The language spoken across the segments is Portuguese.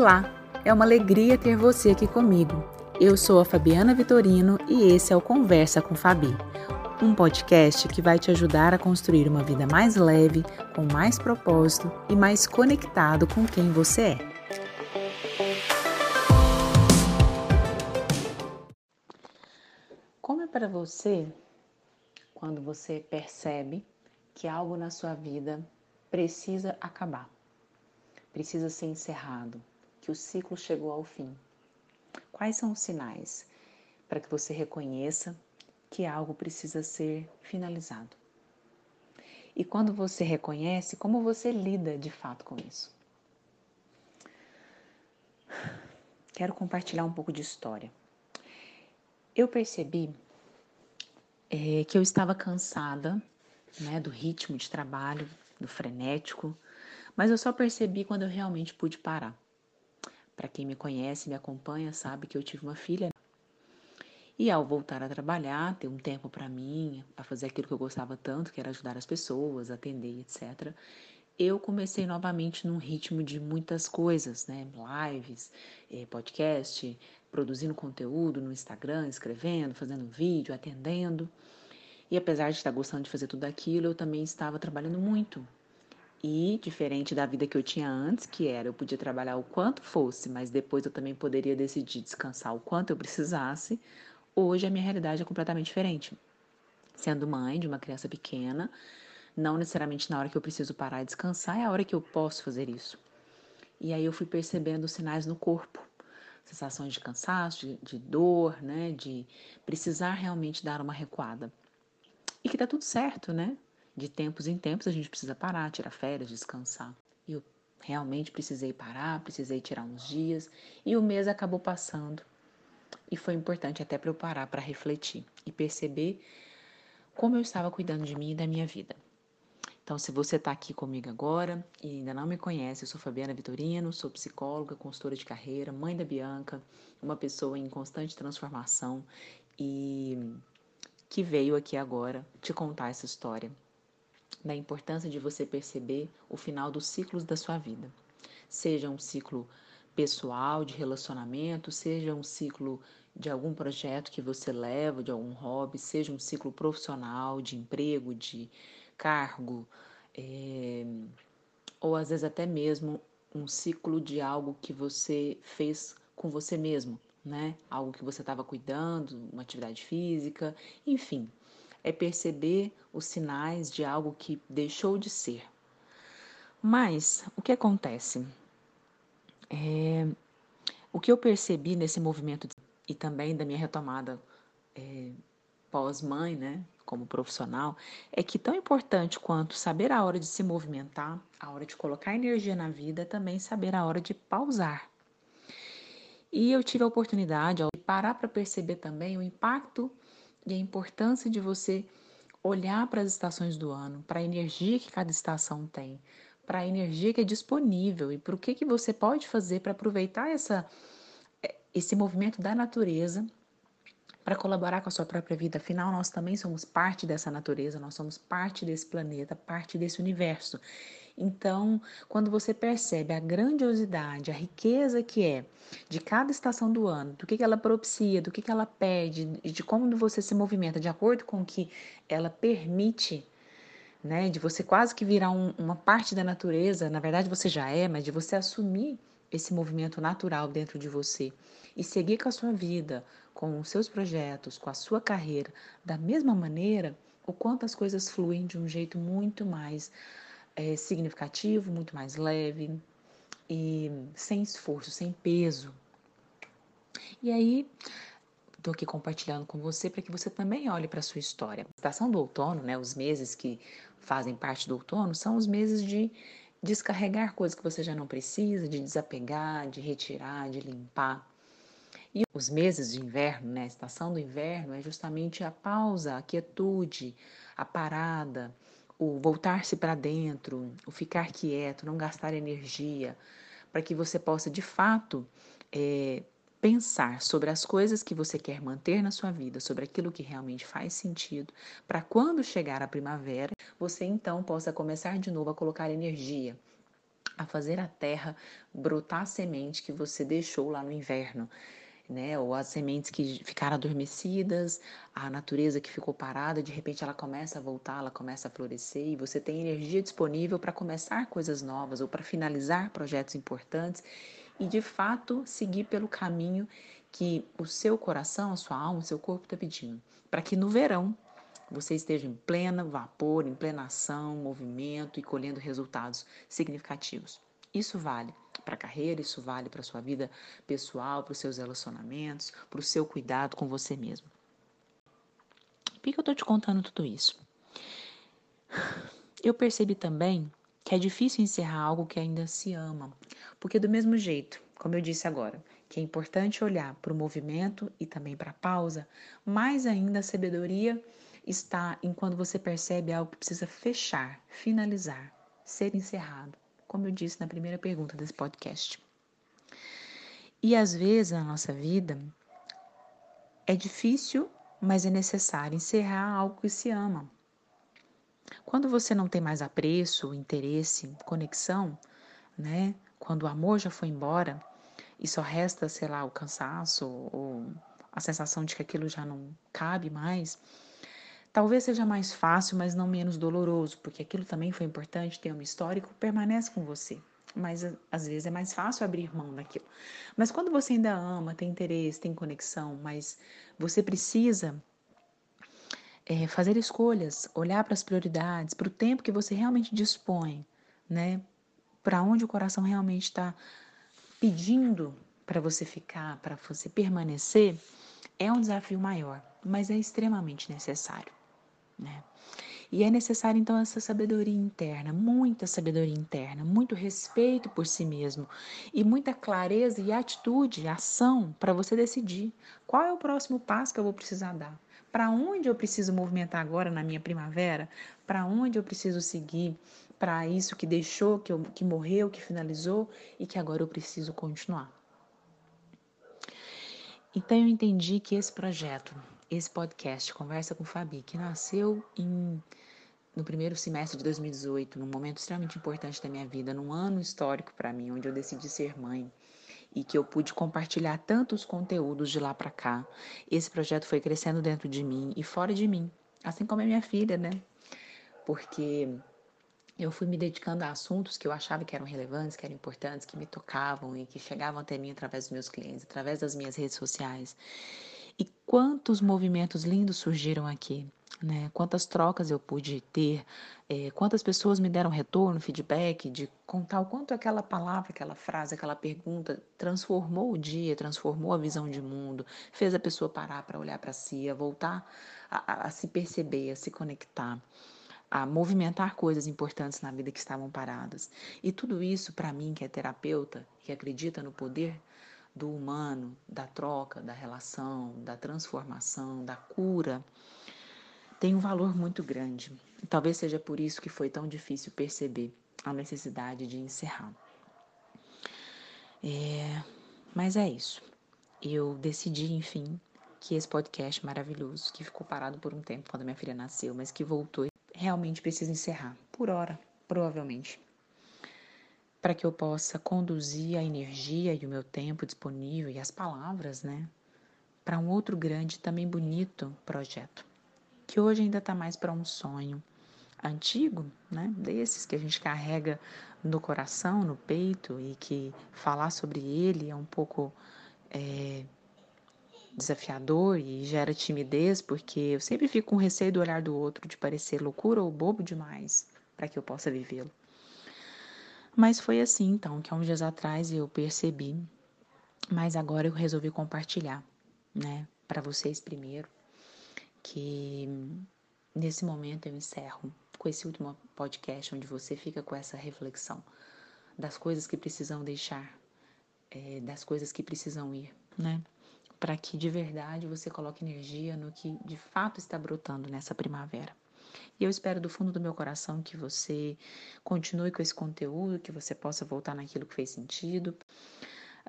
Olá, é uma alegria ter você aqui comigo. Eu sou a Fabiana Vitorino e esse é o Conversa com Fabi, um podcast que vai te ajudar a construir uma vida mais leve, com mais propósito e mais conectado com quem você é. Como é para você quando você percebe que algo na sua vida precisa acabar, precisa ser encerrado, que o ciclo chegou ao fim? Quais são os sinais para que você reconheça que algo precisa ser finalizado? E quando você reconhece, como você lida de fato com isso? Quero compartilhar um pouco de história. Eu percebi é, que eu estava cansada né, do ritmo de trabalho, do frenético, mas eu só percebi quando eu realmente pude parar. Para quem me conhece, me acompanha, sabe que eu tive uma filha. E ao voltar a trabalhar, ter um tempo para mim, para fazer aquilo que eu gostava tanto, que era ajudar as pessoas, atender, etc. Eu comecei novamente num ritmo de muitas coisas, né? Lives, eh, podcast, produzindo conteúdo no Instagram, escrevendo, fazendo vídeo, atendendo. E apesar de estar gostando de fazer tudo aquilo, eu também estava trabalhando muito. E diferente da vida que eu tinha antes, que era eu podia trabalhar o quanto fosse, mas depois eu também poderia decidir descansar o quanto eu precisasse, hoje a minha realidade é completamente diferente. Sendo mãe de uma criança pequena, não necessariamente na hora que eu preciso parar e descansar, é a hora que eu posso fazer isso. E aí eu fui percebendo sinais no corpo, sensações de cansaço, de, de dor, né, de precisar realmente dar uma recuada. E que tá tudo certo, né? De tempos em tempos a gente precisa parar, tirar férias, descansar. E eu realmente precisei parar, precisei tirar uns dias e o mês acabou passando. E foi importante até para eu parar para refletir e perceber como eu estava cuidando de mim e da minha vida. Então, se você está aqui comigo agora e ainda não me conhece, eu sou Fabiana Vitorino, sou psicóloga, consultora de carreira, mãe da Bianca, uma pessoa em constante transformação e que veio aqui agora te contar essa história da importância de você perceber o final dos ciclos da sua vida. Seja um ciclo pessoal, de relacionamento, seja um ciclo de algum projeto que você leva, de algum hobby, seja um ciclo profissional, de emprego, de cargo, é, ou às vezes até mesmo um ciclo de algo que você fez com você mesmo, né? Algo que você estava cuidando, uma atividade física, enfim é perceber os sinais de algo que deixou de ser. Mas o que acontece? É, o que eu percebi nesse movimento e também da minha retomada é, pós-mãe, né, como profissional, é que tão importante quanto saber a hora de se movimentar, a hora de colocar energia na vida, é também saber a hora de pausar. E eu tive a oportunidade de parar para perceber também o impacto e a importância de você olhar para as estações do ano, para a energia que cada estação tem, para a energia que é disponível e para o que, que você pode fazer para aproveitar essa, eh, esse movimento da natureza para colaborar com a sua própria vida. Afinal, nós também somos parte dessa natureza, nós somos parte desse planeta, parte desse universo. Então, quando você percebe a grandiosidade, a riqueza que é de cada estação do ano, do que, que ela propicia, do que, que ela pede, de como você se movimenta de acordo com o que ela permite, né, de você quase que virar um, uma parte da natureza, na verdade você já é, mas de você assumir esse movimento natural dentro de você e seguir com a sua vida, com os seus projetos, com a sua carreira, da mesma maneira, o quanto as coisas fluem de um jeito muito mais é, significativo, muito mais leve e sem esforço, sem peso. E aí, estou aqui compartilhando com você para que você também olhe para a sua história. A estação do outono, né, os meses que fazem parte do outono, são os meses de descarregar coisas que você já não precisa, de desapegar, de retirar, de limpar. E os meses de inverno, né, a estação do inverno é justamente a pausa, a quietude, a parada, o voltar-se para dentro, o ficar quieto, não gastar energia, para que você possa de fato é, pensar sobre as coisas que você quer manter na sua vida, sobre aquilo que realmente faz sentido, para quando chegar a primavera, você então possa começar de novo a colocar energia, a fazer a terra brotar a semente que você deixou lá no inverno. Né, ou as sementes que ficaram adormecidas, a natureza que ficou parada, de repente ela começa a voltar, ela começa a florescer e você tem energia disponível para começar coisas novas ou para finalizar projetos importantes e de fato seguir pelo caminho que o seu coração, a sua alma, o seu corpo está pedindo, para que no verão você esteja em pleno vapor, em plena ação, movimento e colhendo resultados significativos. Isso vale para a carreira, isso vale para a sua vida pessoal, para os seus relacionamentos, para o seu cuidado com você mesmo. Por que eu estou te contando tudo isso? Eu percebi também que é difícil encerrar algo que ainda se ama, porque do mesmo jeito, como eu disse agora, que é importante olhar para o movimento e também para a pausa, mais ainda a sabedoria está em quando você percebe algo que precisa fechar, finalizar, ser encerrado, como eu disse na primeira pergunta desse podcast. E às vezes na nossa vida é difícil, mas é necessário encerrar algo que se ama. Quando você não tem mais apreço, interesse, conexão, né? Quando o amor já foi embora e só resta, sei lá, o cansaço ou a sensação de que aquilo já não cabe mais, Talvez seja mais fácil, mas não menos doloroso, porque aquilo também foi importante, tem um histórico, permanece com você. Mas às vezes é mais fácil abrir mão daquilo. Mas quando você ainda ama, tem interesse, tem conexão, mas você precisa é, fazer escolhas, olhar para as prioridades, para o tempo que você realmente dispõe, né? Para onde o coração realmente está pedindo para você ficar, para você permanecer, é um desafio maior, mas é extremamente necessário. Né? E é necessário então essa sabedoria interna, muita sabedoria interna, muito respeito por si mesmo e muita clareza e atitude, ação para você decidir qual é o próximo passo que eu vou precisar dar. Para onde eu preciso movimentar agora na minha primavera? Para onde eu preciso seguir? Para isso que deixou, que, eu, que morreu, que finalizou e que agora eu preciso continuar. Então eu entendi que esse projeto esse podcast Conversa com Fabi, que nasceu em, no primeiro semestre de 2018, num momento extremamente importante da minha vida, num ano histórico para mim, onde eu decidi ser mãe e que eu pude compartilhar tantos conteúdos de lá para cá. Esse projeto foi crescendo dentro de mim e fora de mim, assim como a minha filha, né? Porque eu fui me dedicando a assuntos que eu achava que eram relevantes, que eram importantes, que me tocavam e que chegavam até mim através dos meus clientes, através das minhas redes sociais. E quantos movimentos lindos surgiram aqui, né? Quantas trocas eu pude ter, é, quantas pessoas me deram retorno, feedback, de contar o quanto aquela palavra, aquela frase, aquela pergunta transformou o dia, transformou a visão de mundo, fez a pessoa parar para olhar para si, a voltar a, a, a se perceber, a se conectar a movimentar coisas importantes na vida que estavam paradas. E tudo isso, para mim, que é terapeuta, que acredita no poder do humano, da troca, da relação, da transformação, da cura, tem um valor muito grande. Talvez seja por isso que foi tão difícil perceber a necessidade de encerrar. É, mas é isso. Eu decidi, enfim, que esse podcast maravilhoso, que ficou parado por um tempo quando minha filha nasceu, mas que voltou, realmente precisa encerrar. Por hora, provavelmente para que eu possa conduzir a energia e o meu tempo disponível e as palavras, né, para um outro grande, também bonito projeto, que hoje ainda está mais para um sonho antigo, né, desses que a gente carrega no coração, no peito e que falar sobre ele é um pouco é, desafiador e gera timidez, porque eu sempre fico com receio do olhar do outro, de parecer loucura ou bobo demais para que eu possa vivê-lo. Mas foi assim então que há uns dias atrás eu percebi, mas agora eu resolvi compartilhar, né, para vocês primeiro, que nesse momento eu encerro com esse último podcast onde você fica com essa reflexão das coisas que precisam deixar, é, das coisas que precisam ir, né? Para que de verdade você coloque energia no que de fato está brotando nessa primavera. E eu espero do fundo do meu coração que você continue com esse conteúdo, que você possa voltar naquilo que fez sentido.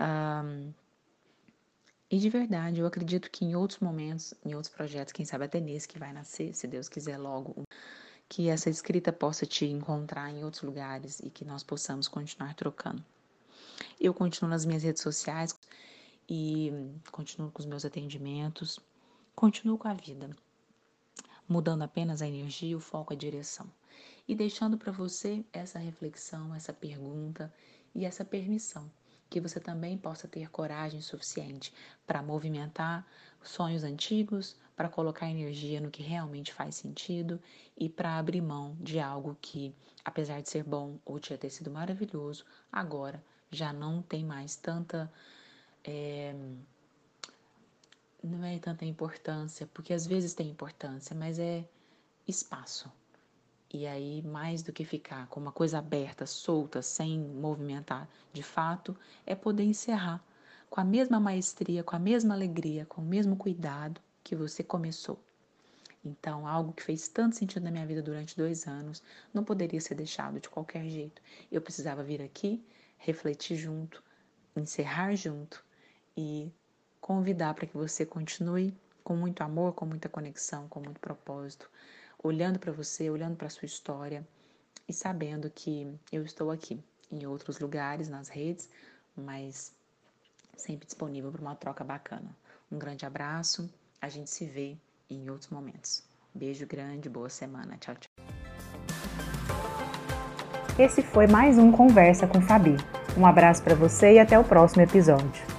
Um, e de verdade, eu acredito que em outros momentos, em outros projetos, quem sabe até nesse que vai nascer, se Deus quiser logo, que essa escrita possa te encontrar em outros lugares e que nós possamos continuar trocando. Eu continuo nas minhas redes sociais e continuo com os meus atendimentos, continuo com a vida, mudando apenas a energia, o foco, a direção e deixando para você essa reflexão, essa pergunta e essa permissão que você também possa ter coragem suficiente para movimentar sonhos antigos, para colocar energia no que realmente faz sentido e para abrir mão de algo que, apesar de ser bom ou tinha ter sido maravilhoso, agora já não tem mais tanta. É, não é tanta importância, porque às vezes tem importância, mas é espaço. E aí, mais do que ficar com uma coisa aberta, solta, sem movimentar de fato, é poder encerrar com a mesma maestria, com a mesma alegria, com o mesmo cuidado que você começou. Então, algo que fez tanto sentido na minha vida durante dois anos não poderia ser deixado de qualquer jeito. Eu precisava vir aqui, refletir junto, encerrar junto e convidar para que você continue com muito amor, com muita conexão, com muito propósito, olhando para você, olhando para sua história e sabendo que eu estou aqui em outros lugares, nas redes, mas sempre disponível para uma troca bacana. Um grande abraço, a gente se vê em outros momentos. Beijo grande, boa semana. Tchau, tchau. Esse foi mais um Conversa com Fabi. Um abraço para você e até o próximo episódio.